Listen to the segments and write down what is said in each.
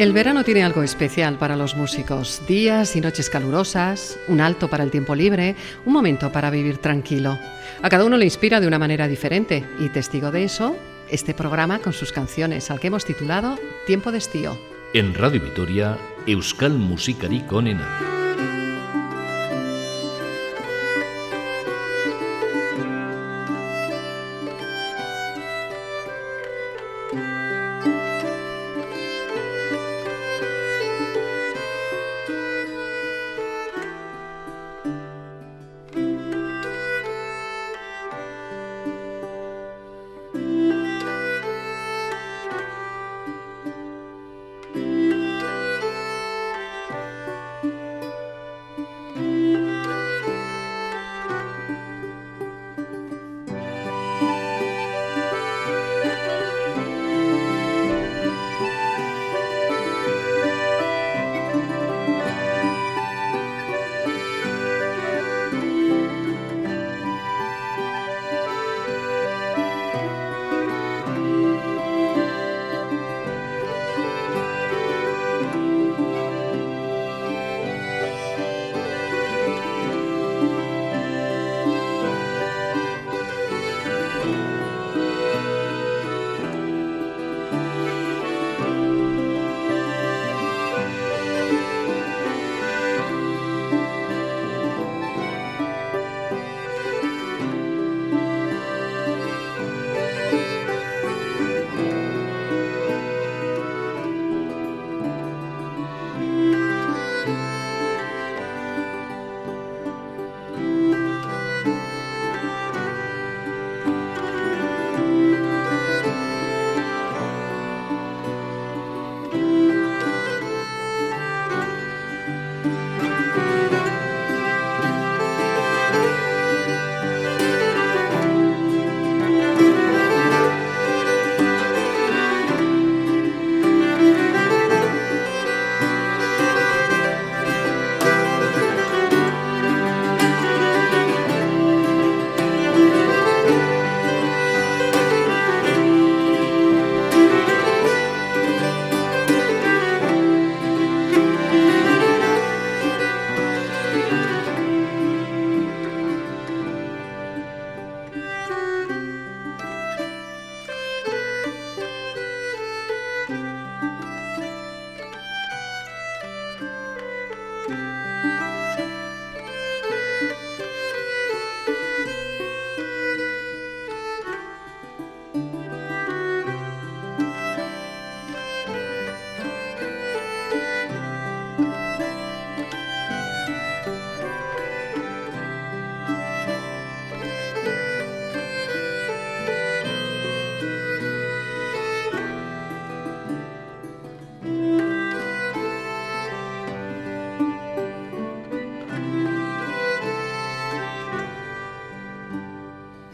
El verano tiene algo especial para los músicos. Días y noches calurosas, un alto para el tiempo libre, un momento para vivir tranquilo. A cada uno le inspira de una manera diferente y testigo de eso, este programa con sus canciones al que hemos titulado Tiempo de estío. En Radio Vitoria, Euskal Musikari Konena.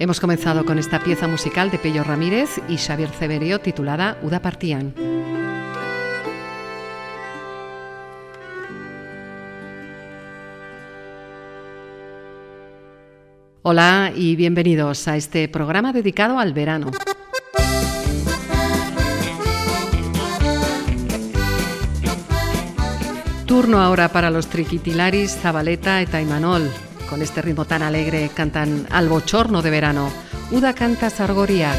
Hemos comenzado con esta pieza musical de Pello Ramírez y Xavier Ceberio titulada Uda Partían. Hola y bienvenidos a este programa dedicado al verano. Turno ahora para los triquitilaris, Zabaleta y Taimanol, con este ritmo tan alegre cantan Al bochorno de verano. Uda canta Sargoriak.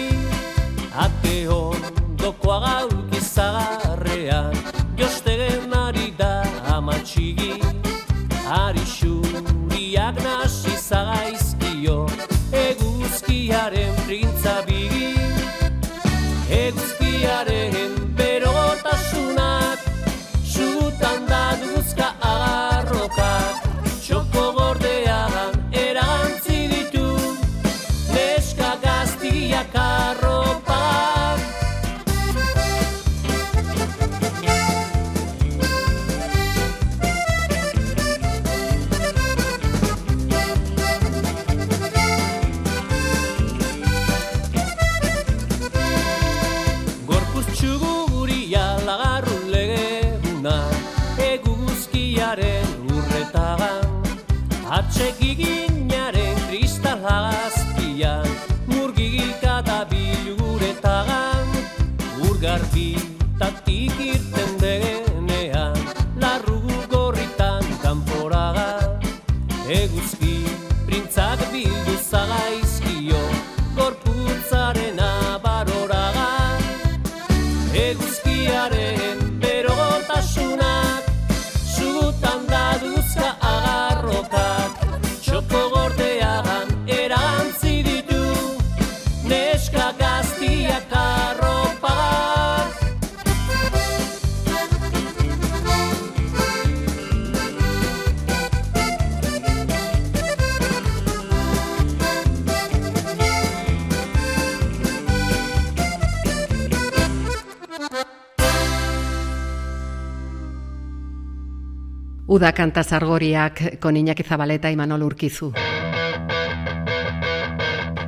Uda kanta zargoriak con Iñaki Zabaleta y Manol Urquizu.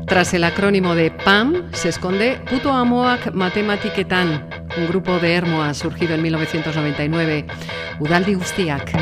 Tras el acrónimo de PAM se esconde Puto Amoak Matematiketan, un grupo de Hermoa surgido en 1999. Udaldi Gustiak.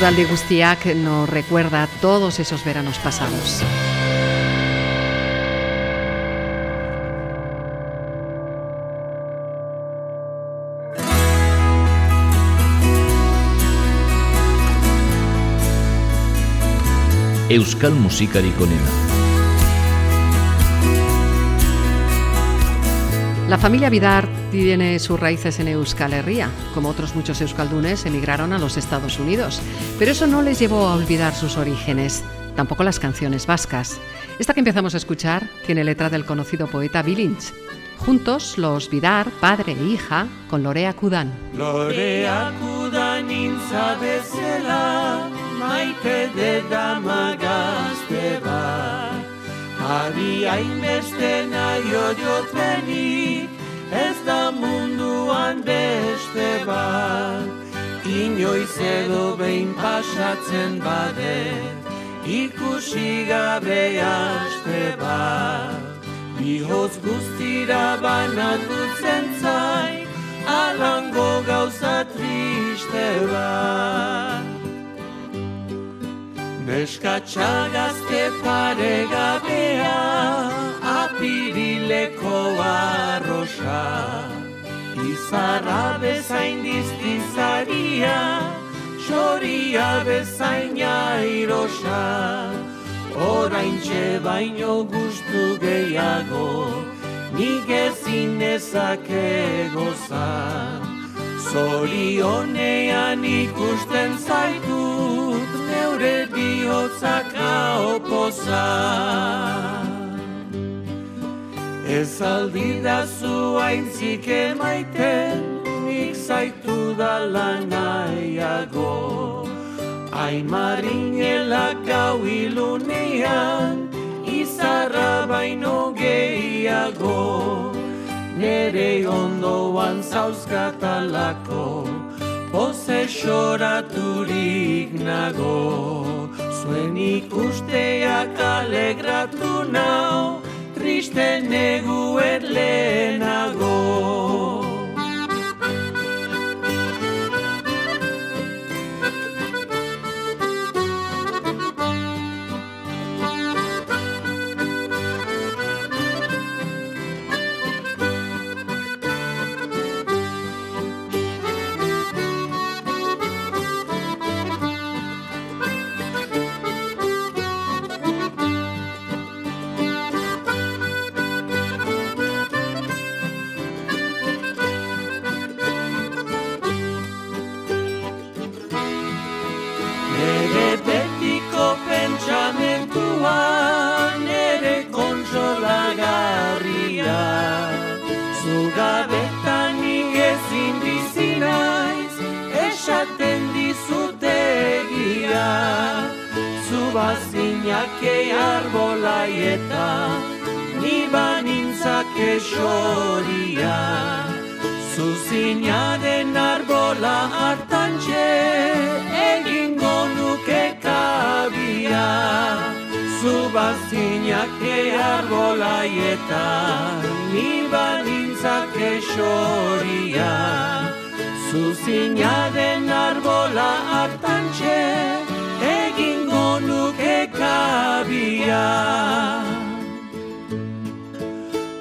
Udaldi Gustiak nos recuerda todos esos veranos pasados. Euskal Musikarik onena. La familia Vidar tiene sus raíces en Euskal Herria. Como otros muchos euskaldunes, emigraron a los Estados Unidos. Pero eso no les llevó a olvidar sus orígenes, tampoco las canciones vascas. Esta que empezamos a escuchar tiene letra del conocido poeta Lynch. Juntos, los Vidar, padre e hija, con Lorea Kudan. Lorea Kudan maite de Ari hainbeste nahi odiotenik, ez da munduan beste bat. Inoiz edo behin pasatzen bade, ikusi gabe aste bat. Bihoz guztira banatutzen zai, alango gauza triste bat. Neska gazte pare gabea, apirileko arroxa. Izarra bezain diztizaria, xoria bezain airosa. Orain baino gustu gehiago, nik ezin ezake goza. Zorionean ikusten zaitut, neure bihotzak opoza. Ez aldi da zu haintzik emaiten, nik zaitu da lanaiago. Aimarinela gau ilunean, izarra baino gehiago. Nere ondoan zauzkatalako, Poze xoraturik nago Zuen ikusteak alegratu nau Triste neguet lehenago bazinake arbolaieta, ni banintzake xoria. Zuzinaren arbola hartan egingo nuke kabia. Zubazinake arbolaieta, ni banintzake xoria. Zuzinaren arbola hartan kabia.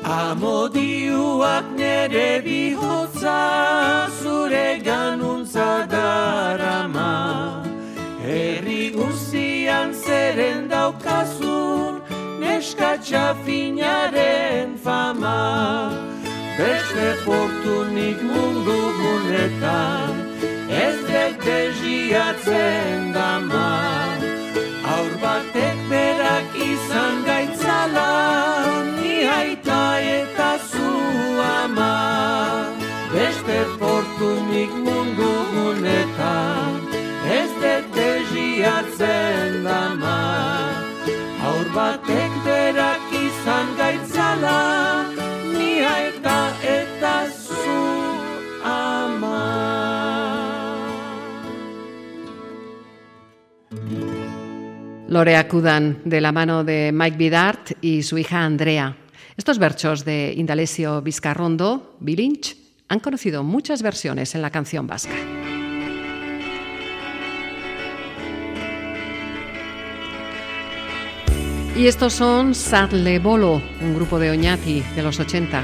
Amodiuak nere bihotza zure ganuntza darama. Herri guzian zeren daukazun neska txafinaren fama Beste fortunik mundu gunetan ez dek deziatzen dama Aur batek berak izan gaitzala, ni aita eta zu ama. Beste portunik mundu gunetan, ez dut deziatzen dama. Aur batek berak izan gaitzala, ni aita eta zu ama. Lorea Kudan, de la mano de Mike Bidart y su hija Andrea. Estos versos de Indalesio Vizcarrondo, Bilinch, han conocido muchas versiones en la canción vasca. Y estos son Sadle Bolo, un grupo de Oñati de los 80.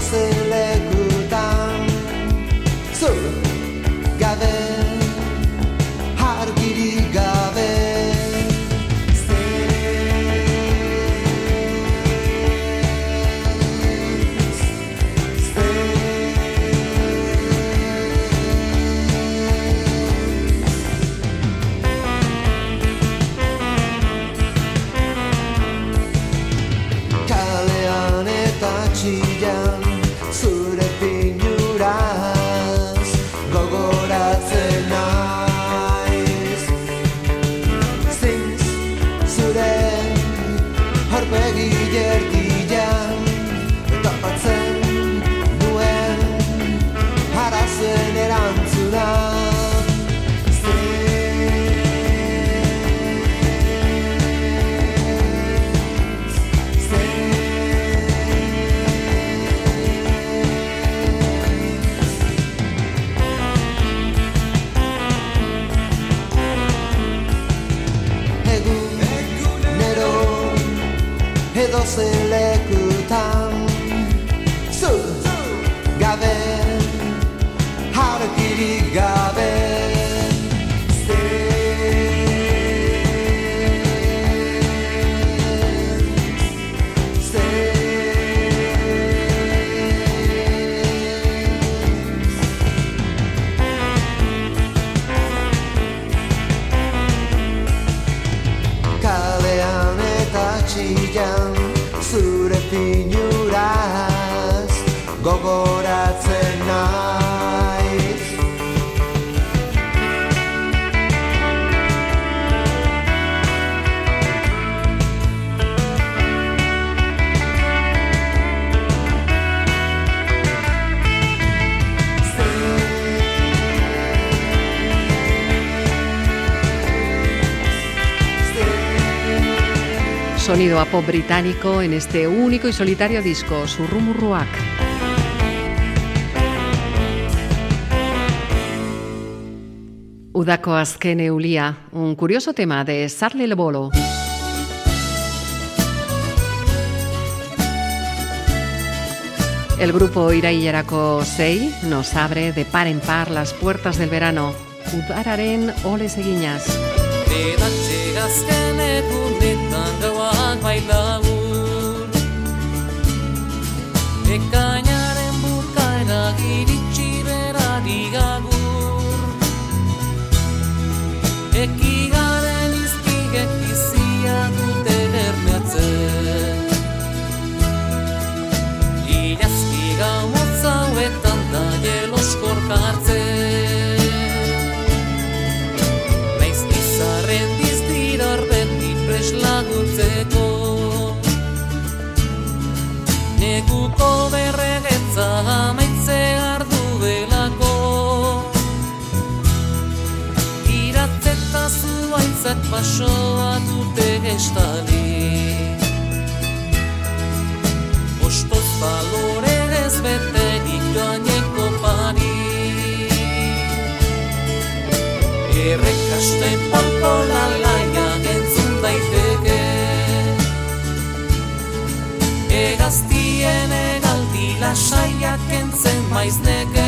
se le sonido a pop británico en este único y solitario disco, Surrumurruak. Udako azken eulia, un curioso tema de Sarle Lebolo. El grupo Irailerako Sei nos abre de par en par las puertas del verano. Udararen oles eginaz. mai labur Ekainaren bukaera iritsi bera digagur Ekigaren izkigek izia dute ermeatzen Ilazki gau motzauetan da jeloskor kartzen neguko berregetza amaitze ardu belako Iratzeta zuaitzak pasoa dute gestali Ostoz balore ez bete joaneko pari Errekasten polpola laia entzun daiteke Egaztien egaldi lasaiak entzen maiz neke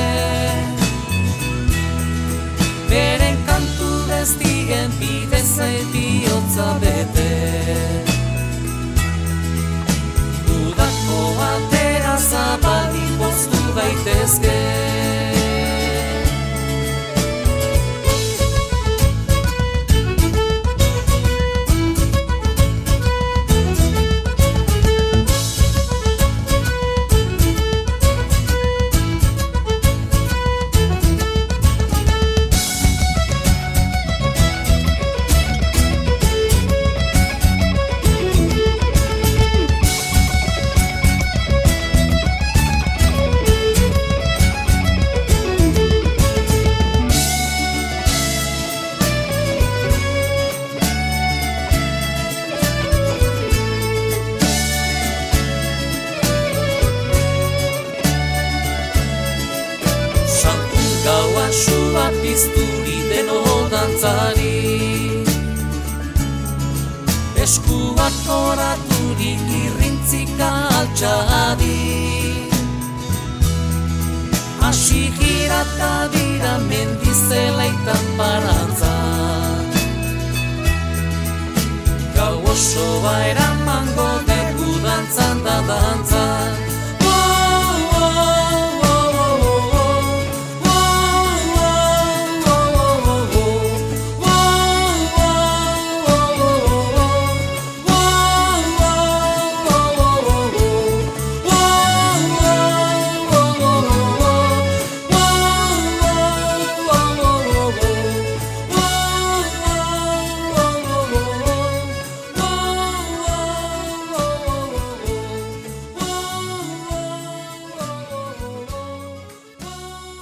Beren kantu deztigen bidez etiotza bete. Udako atera zabali boztu daitezke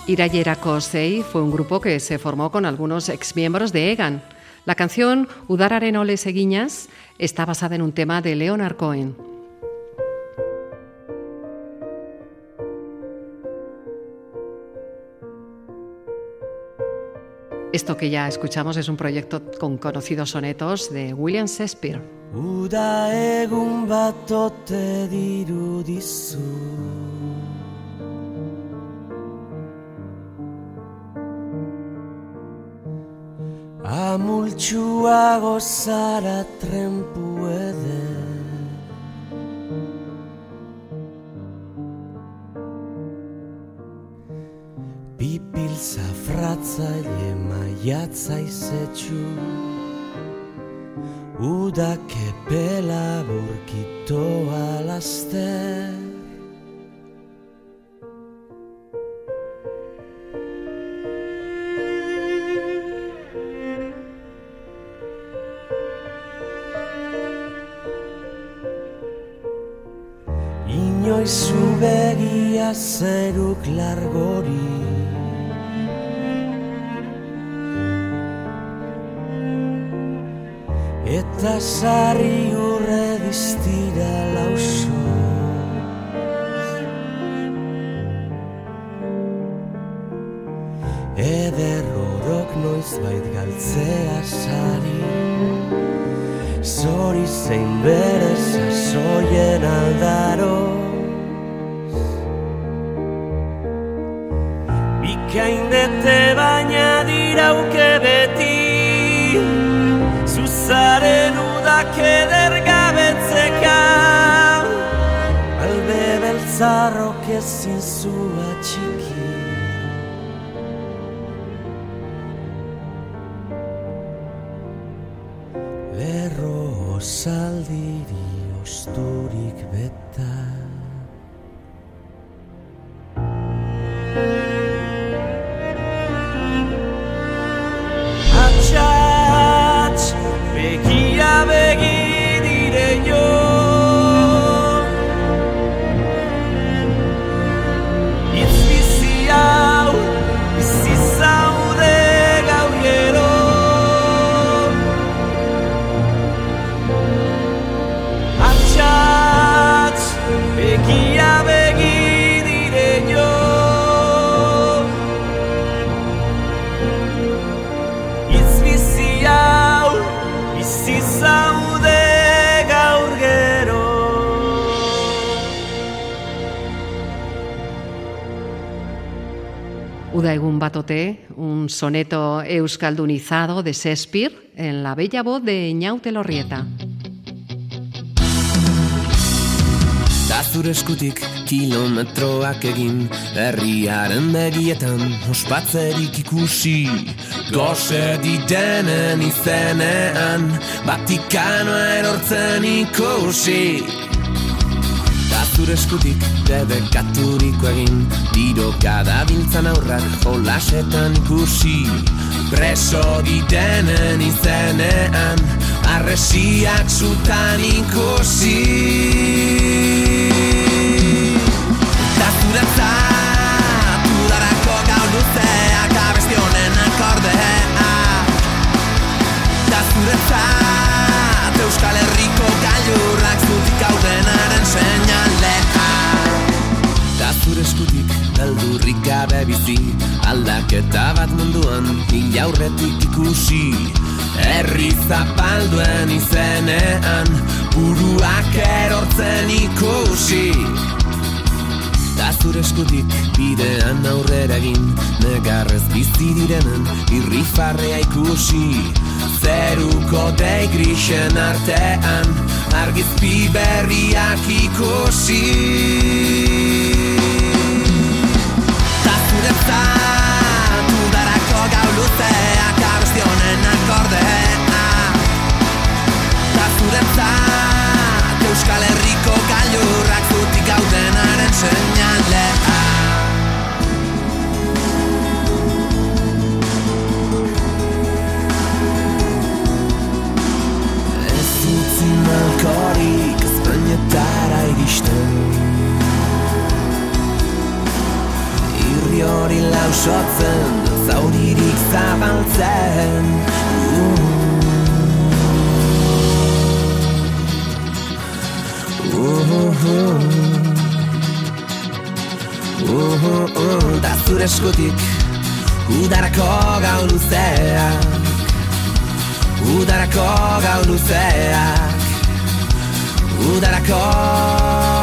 Irayerako Sei fue un grupo que se formó con algunos exmiembros de Egan. La canción Udararen ole seguiñas está basada en un tema de Leonard Cohen. Esto que ya escuchamos es un proyecto con conocidos sonetos de William Shakespeare. Amultxuago zara trempu ede Pipil zafratzaile maiatza izetxu. Udak epela burkitoa laster Zu begia zeruk largori. Eta sari urre diztira lauso. Eder horok noiz bait galtzea sari. Zori zein bere zazoien aldaro nasce em sua Egun Batote, un soneto euskaldunizado de Shakespeare en la bella voz de Ñaute Lorrieta. Da zure eskutik kilometroak egin Herriaren begietan ospatzerik ikusi Gose didenen izenean Vatikanoa erortzen ikusi zure eskutik debekaturiko egin. Diro kada biltzan aurrak olasetan ikusi. Preso ditenen izenean Arresiak zutan ikusi. Da beldurrik gabe bizi Aldaketa Eta bat munduan inaurretik ikusi. Herri zapalduen izenean Buruak erortzen ikusi. Da zure eskutik bidean aurrera egin Negarrez bizi direnen irri farrea ikusi. Zeruko dei grisen artean Argizpi berriak ikusi gau luzeak Abestionen akordea Da zure zatu Euskal Herriko gailurrak zutik gaudenaren seinalea. Ez utzi malkorik Espainetara iristen. Irri hori lausotzen Zauririk zabaltzen Uh, uh, uh. Uh, Da zure eskutik Udarako gau luzeak Udarako gau luzeak Udarako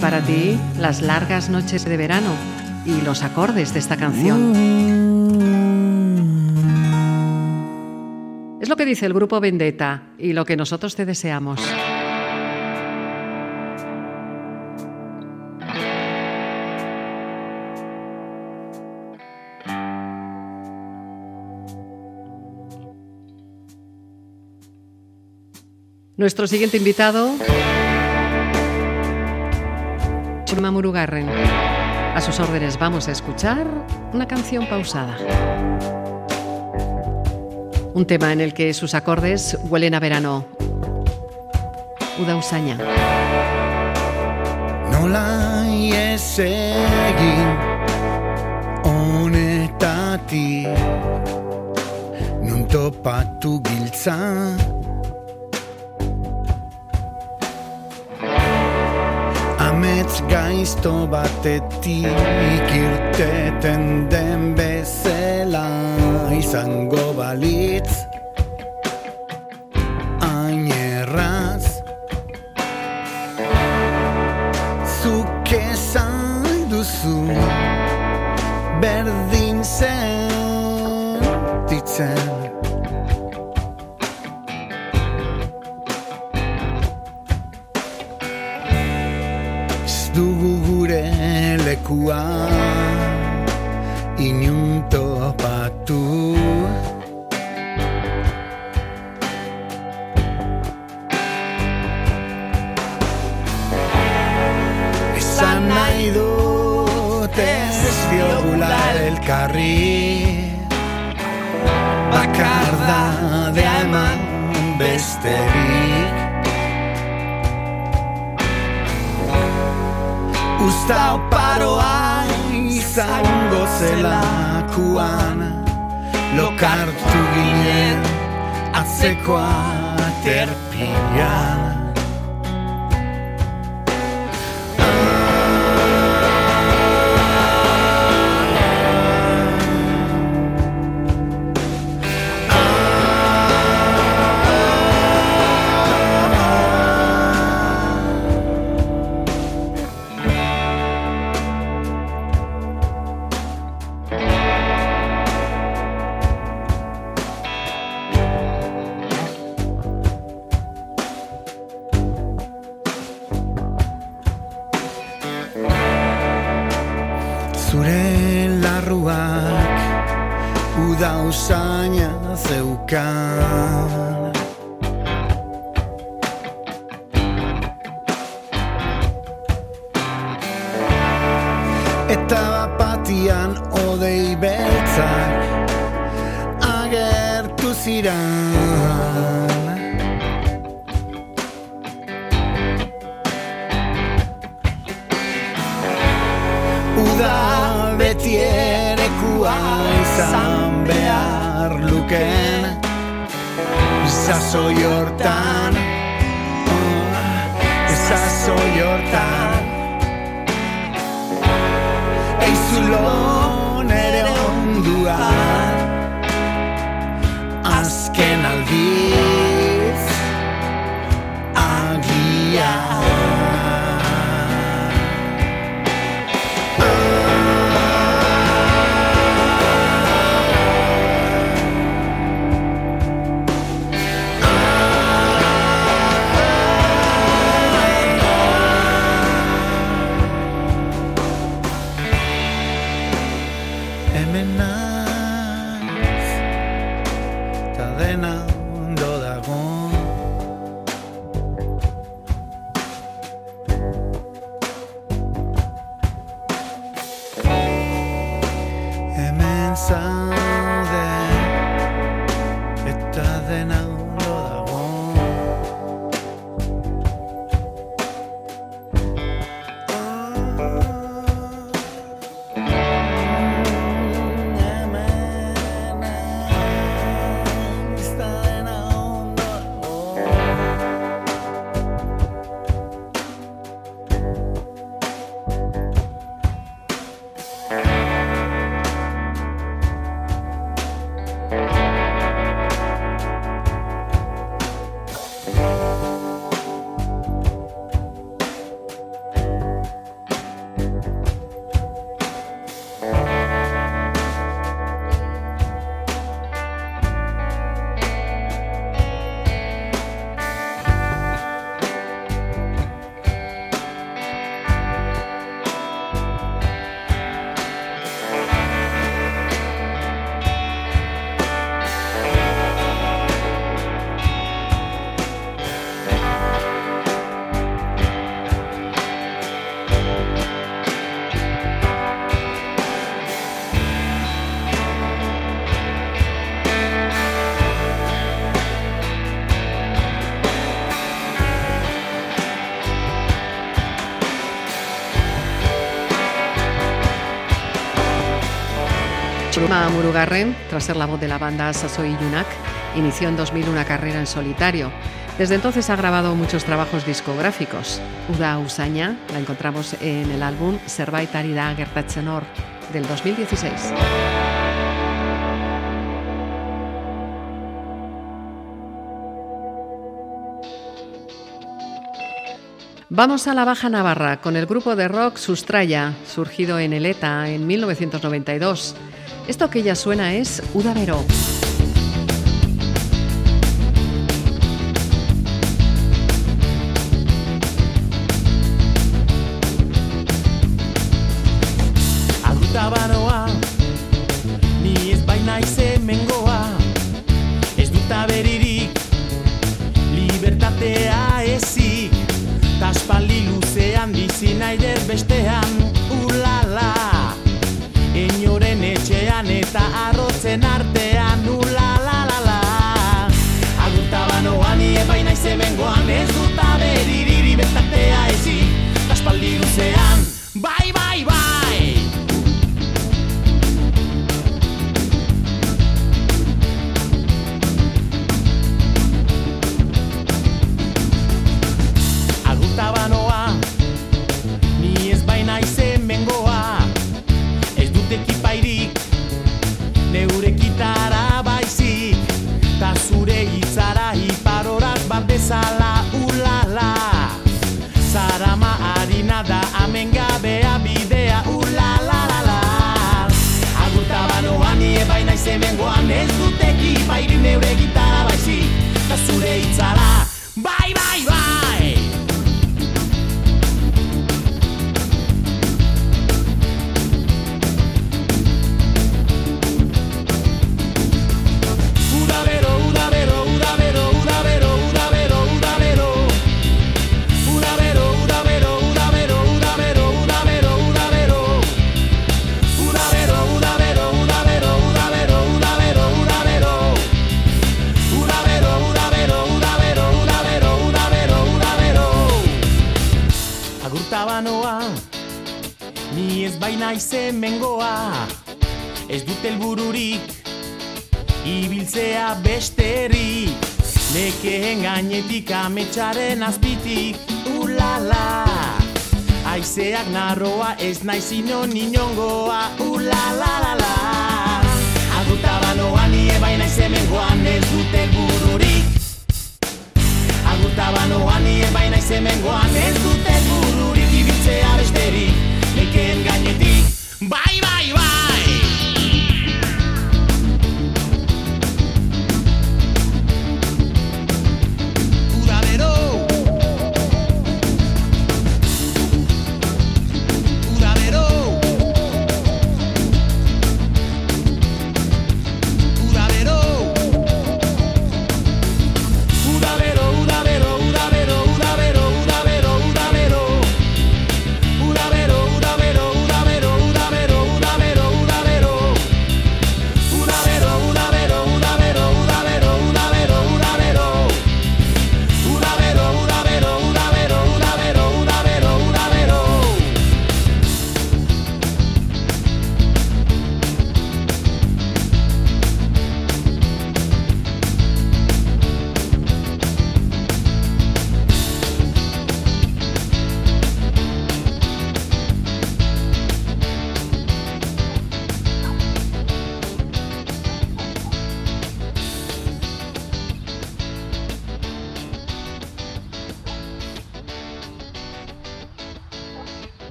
Para ti, las largas noches de verano y los acordes de esta canción. Es lo que dice el grupo Vendetta y lo que nosotros te deseamos. Nuestro siguiente invitado, Murugarren. A sus órdenes vamos a escuchar una canción pausada. Un tema en el que sus acordes huelen a verano. Uda Usaña. Honetatik topatu Amets gaizto batetik irteten den bezala. Izango balitz Gorka Murugarren, tras ser la voz de la banda Sasoy Yunak, inició en 2000 una carrera en solitario. Desde entonces ha grabado muchos trabajos discográficos. Uda Usaña la encontramos en el álbum Zerbaitari da Gertatzenor del 2016. Vamos a la Baja Navarra con el grupo de rock Sustraya, surgido en Eleta en 1992. Esto que ya suena es Udavero.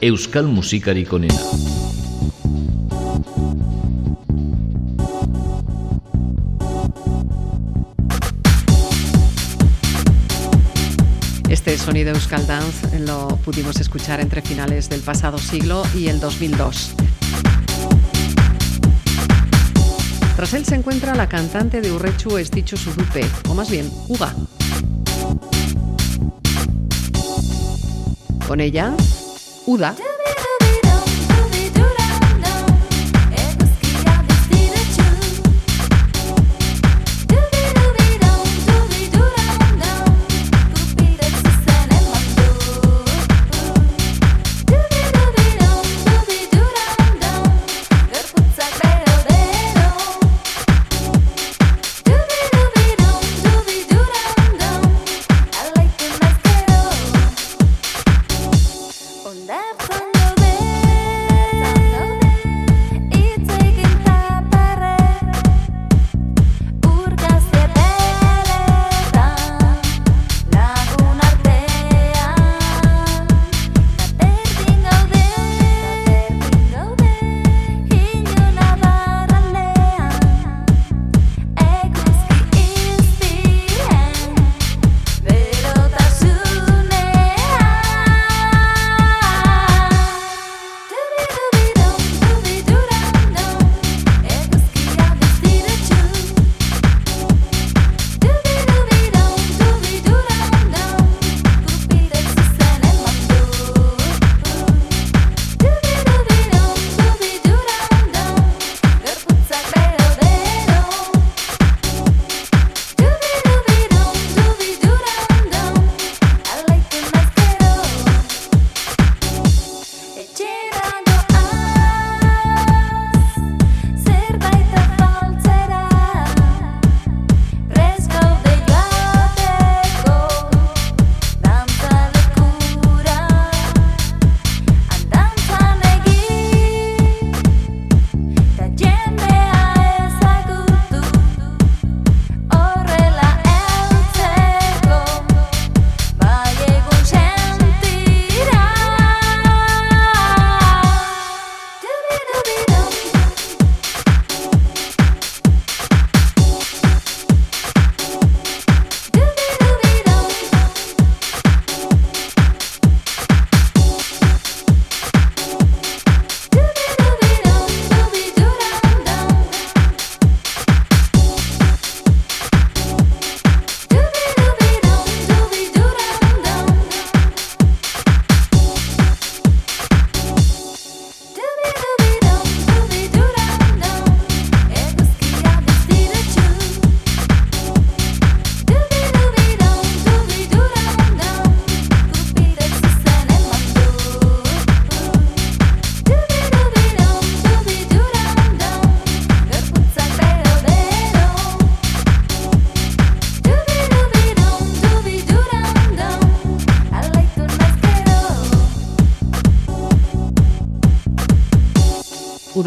euskal musikarik onena. Este sonido Euskal Dance lo pudimos escuchar entre finales del pasado siglo y el 2002. Tras él se encuentra la cantante de Urrechu Esticho Sudupe, o más bien, Uga. Con ella UDA.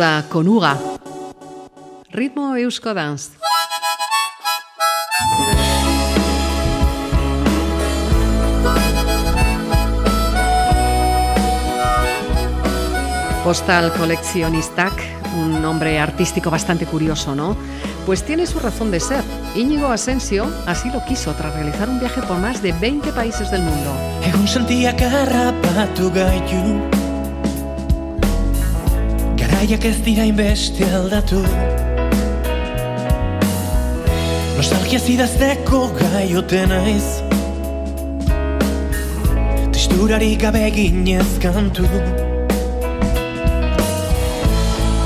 Uda konuga. Ritmo eusko danz. Postal coleccionistak, un nombre artístico bastante curioso, ¿no? Pues tiene su razón de ser. Íñigo Asensio así lo quiso tras realizar un viaje por más de 20 países del mundo. Garaiak ez dira inbeste aldatu. Nostalgia zidazteko gaiote naiz. Tristurari gabe ginez kantu.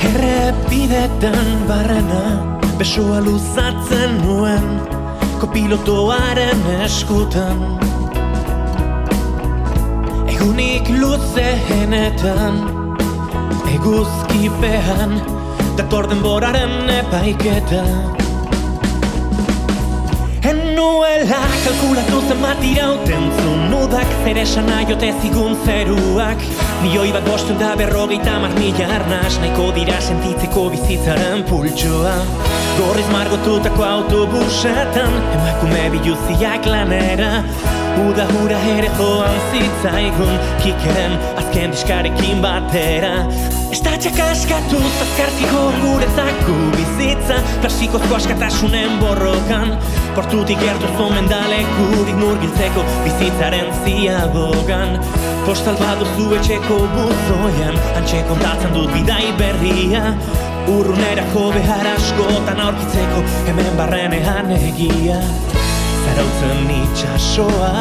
Errepidetan barrena Besoa luzatzen nuen Kopilotoaren eskutan. Egunik luzeenetan Eguzkipean Dator denboraren epaiketa. En nuela kalkulatu zenbat irauten zuen Nudak zer esan aiote zigun zeruak. Milioi bat bostun da berrogeita mar mila arnaz Nahiko dira sentitzeko bizitzaren pultsoa Gorriz margotutako autobusetan Emakume biluziak lanera Uda hura ere joan zitzaigun. Kikeren azken diskarekin batera. Estatxak askatu zazkar zigor guretzako bizitza. Plastikozko askatasunen borrokan. Portutik gertu zomen dalekurik murgiltzeko bizitzaren ziabogan. Postal baduzu etxeko buzoian Antxe kontatzen dut bidai berria. Urrunerako behar askotan aurkitzeko Hemen barrenean egia Zarautzen itxasoa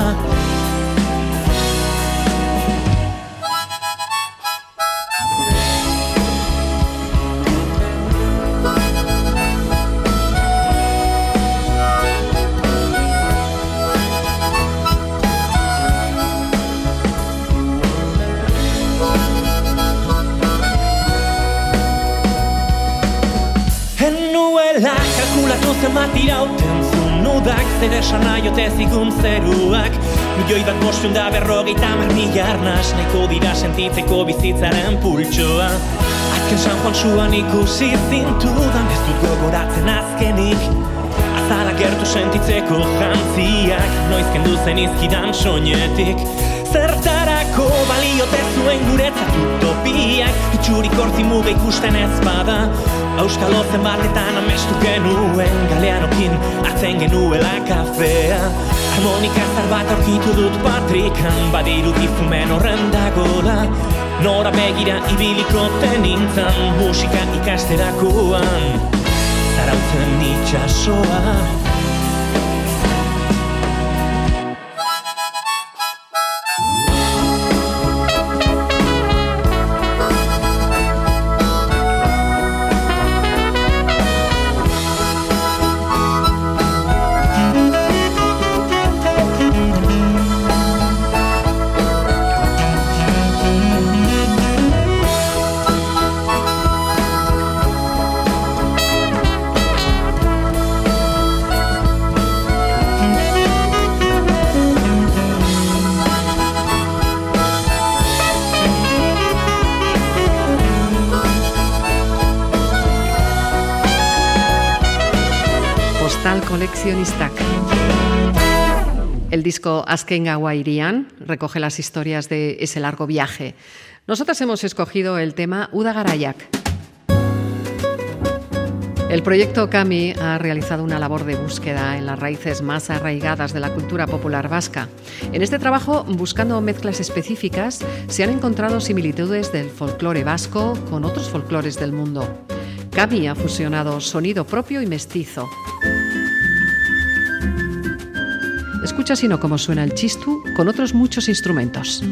zer esan nahi ote zigun zeruak. Milioi bat bostun da berrogeita mar mila arnaz Nahiko dira sentitzeko bizitzaren pultsoa. Azken San Juan suan ikusi zintudan Ez dut gogoratzen azkenik. Azala gertu sentitzeko jantziak Noiz kendu zen izkidan soinetik Zertarako baliote zuen guretzat? Utopiak Itxurik hortzi muga ikusten ez bada. Auskalo zenbatetan amestu genuen Galeanokin hartzen genuela kafea. Harmonika zar bat aurkitu dut patrikan Badiru difumen horren dagola Nora begira ibiliko tenintzan Musika ikasterakoan Zarautzen itxasoa coleccionistak. El disco Azken Gaua Irian recoge las historias de ese largo viaje. Nosotras hemos escogido el tema Uda Garaiak. El proyecto Kami ha realizado una labor de búsqueda en las raíces más arraigadas de la cultura popular vasca. En este trabajo, buscando mezclas específicas, se han encontrado similitudes del folclore vasco con otros folclores del mundo. Kami ha fusionado sonido propio y mestizo. Escucha sino cómo suena el chistu con otros muchos instrumentos.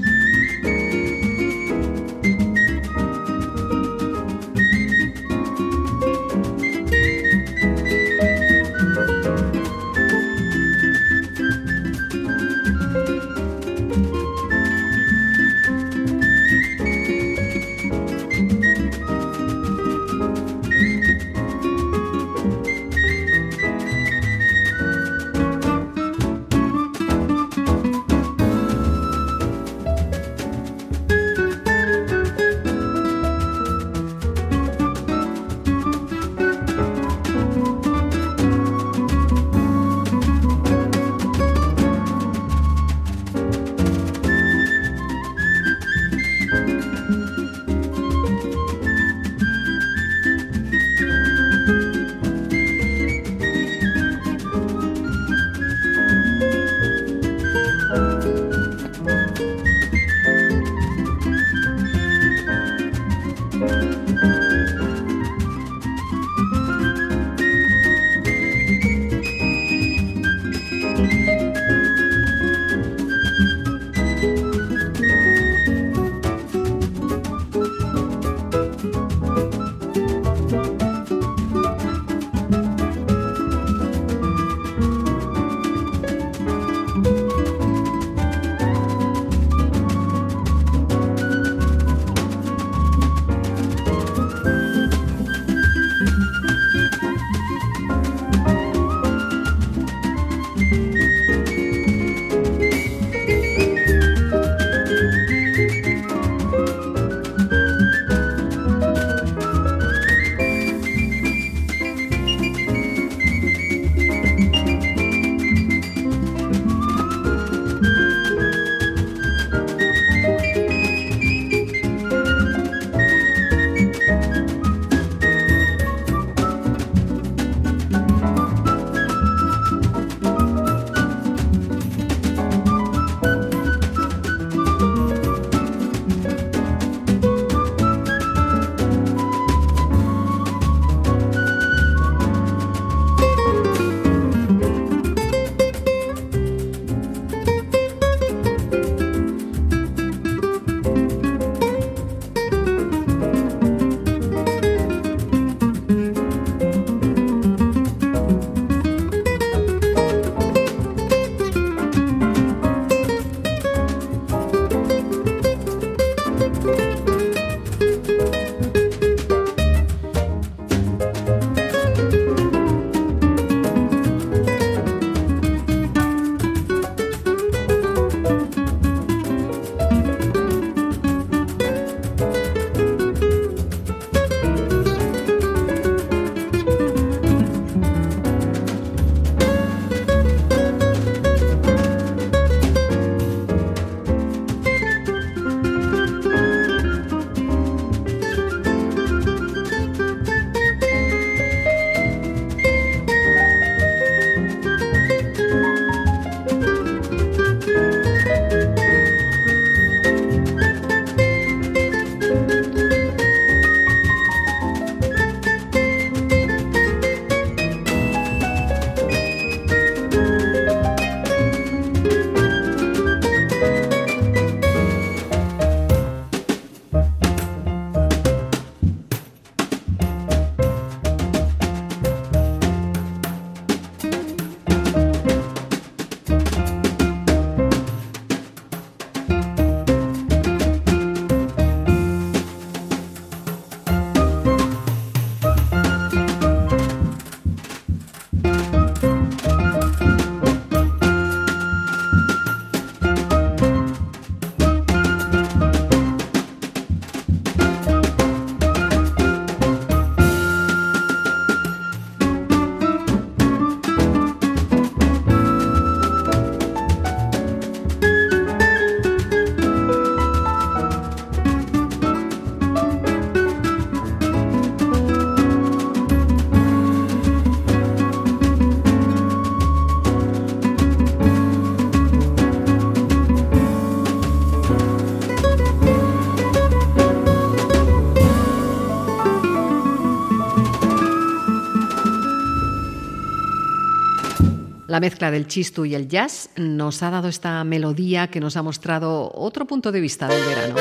La mezcla del chistu y el jazz nos ha dado esta melodía que nos ha mostrado otro punto de vista del verano.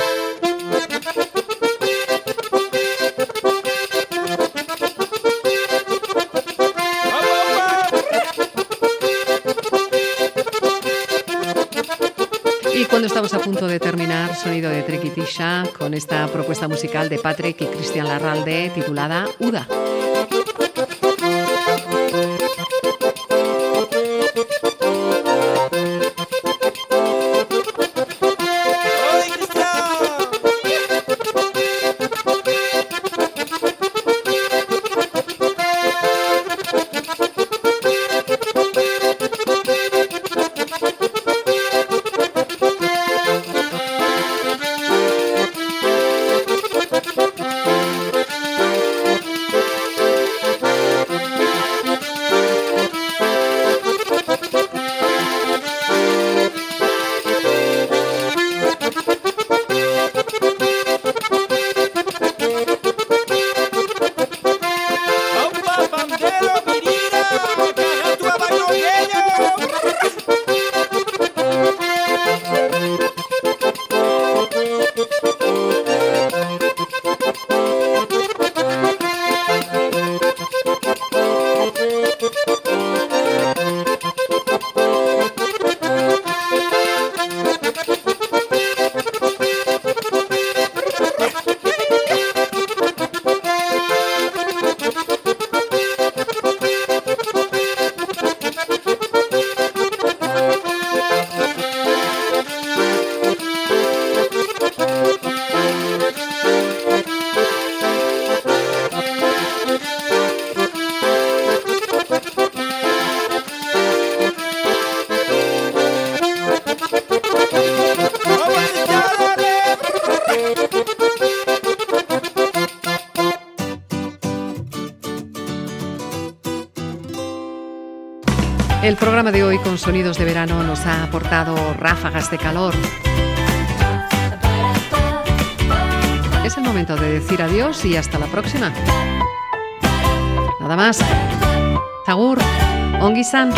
Y cuando estamos a punto de terminar, sonido de Triquitisha con esta propuesta musical de Patrick y Cristian Larralde titulada Uda. Nos ha aportado ráfagas de calor. Es el momento de decir adiós y hasta la próxima. Nada más. Tagur, Ongi-san.